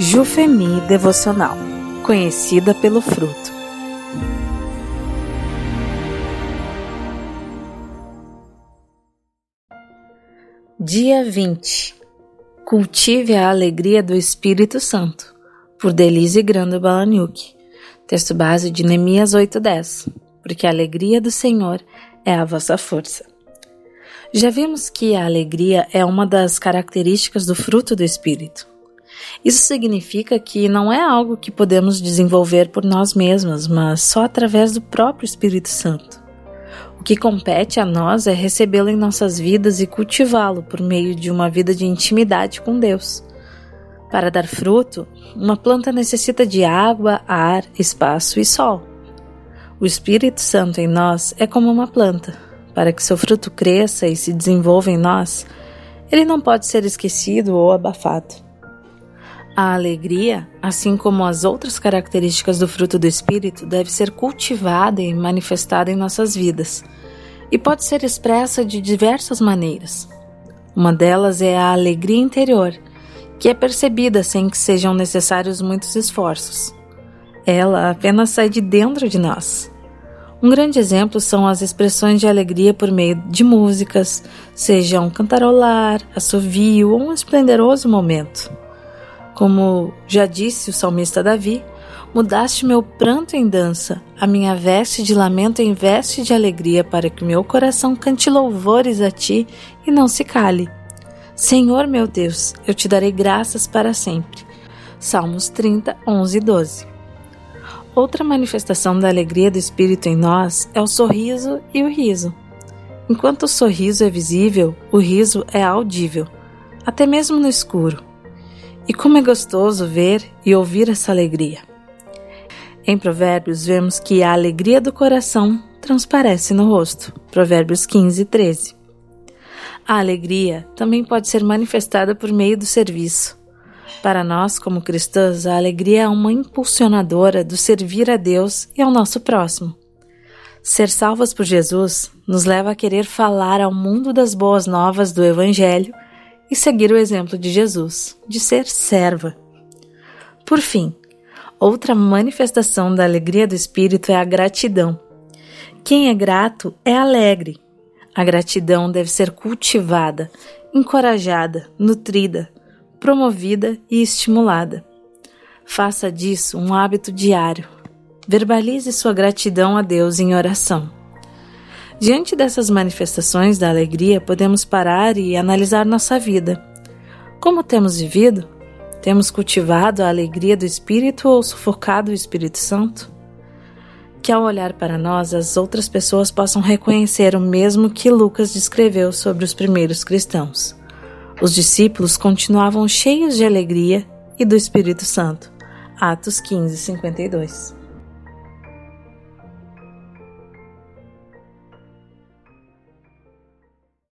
Jufemi Devocional, conhecida pelo fruto. Dia 20. Cultive a alegria do Espírito Santo, por Delise Grando Balaniuk. Texto base de Neemias 8:10. Porque a alegria do Senhor é a vossa força. Já vimos que a alegria é uma das características do fruto do Espírito. Isso significa que não é algo que podemos desenvolver por nós mesmos, mas só através do próprio Espírito Santo. O que compete a nós é recebê-lo em nossas vidas e cultivá-lo por meio de uma vida de intimidade com Deus. Para dar fruto, uma planta necessita de água, ar, espaço e sol. O Espírito Santo em nós é como uma planta. Para que seu fruto cresça e se desenvolva em nós, ele não pode ser esquecido ou abafado. A alegria, assim como as outras características do fruto do Espírito, deve ser cultivada e manifestada em nossas vidas, e pode ser expressa de diversas maneiras. Uma delas é a alegria interior, que é percebida sem que sejam necessários muitos esforços. Ela apenas sai de dentro de nós. Um grande exemplo são as expressões de alegria por meio de músicas, seja um cantarolar, assovio ou um esplendoroso momento. Como já disse o salmista Davi, mudaste meu pranto em dança, a minha veste de lamento em veste de alegria, para que meu coração cante louvores a ti e não se cale. Senhor meu Deus, eu te darei graças para sempre. Salmos 30, 11 e 12. Outra manifestação da alegria do Espírito em nós é o sorriso e o riso. Enquanto o sorriso é visível, o riso é audível, até mesmo no escuro. E como é gostoso ver e ouvir essa alegria. Em Provérbios, vemos que a alegria do coração transparece no rosto. Provérbios 15, 13. A alegria também pode ser manifestada por meio do serviço. Para nós, como cristãos, a alegria é uma impulsionadora do servir a Deus e ao nosso próximo. Ser salvos por Jesus nos leva a querer falar ao mundo das boas novas do Evangelho e seguir o exemplo de Jesus, de ser serva. Por fim, outra manifestação da alegria do Espírito é a gratidão. Quem é grato é alegre. A gratidão deve ser cultivada, encorajada, nutrida, promovida e estimulada. Faça disso um hábito diário. Verbalize sua gratidão a Deus em oração. Diante dessas manifestações da alegria, podemos parar e analisar nossa vida. Como temos vivido? Temos cultivado a alegria do Espírito ou sufocado o Espírito Santo? Que ao olhar para nós, as outras pessoas possam reconhecer o mesmo que Lucas descreveu sobre os primeiros cristãos. Os discípulos continuavam cheios de alegria e do Espírito Santo. Atos 15, 52.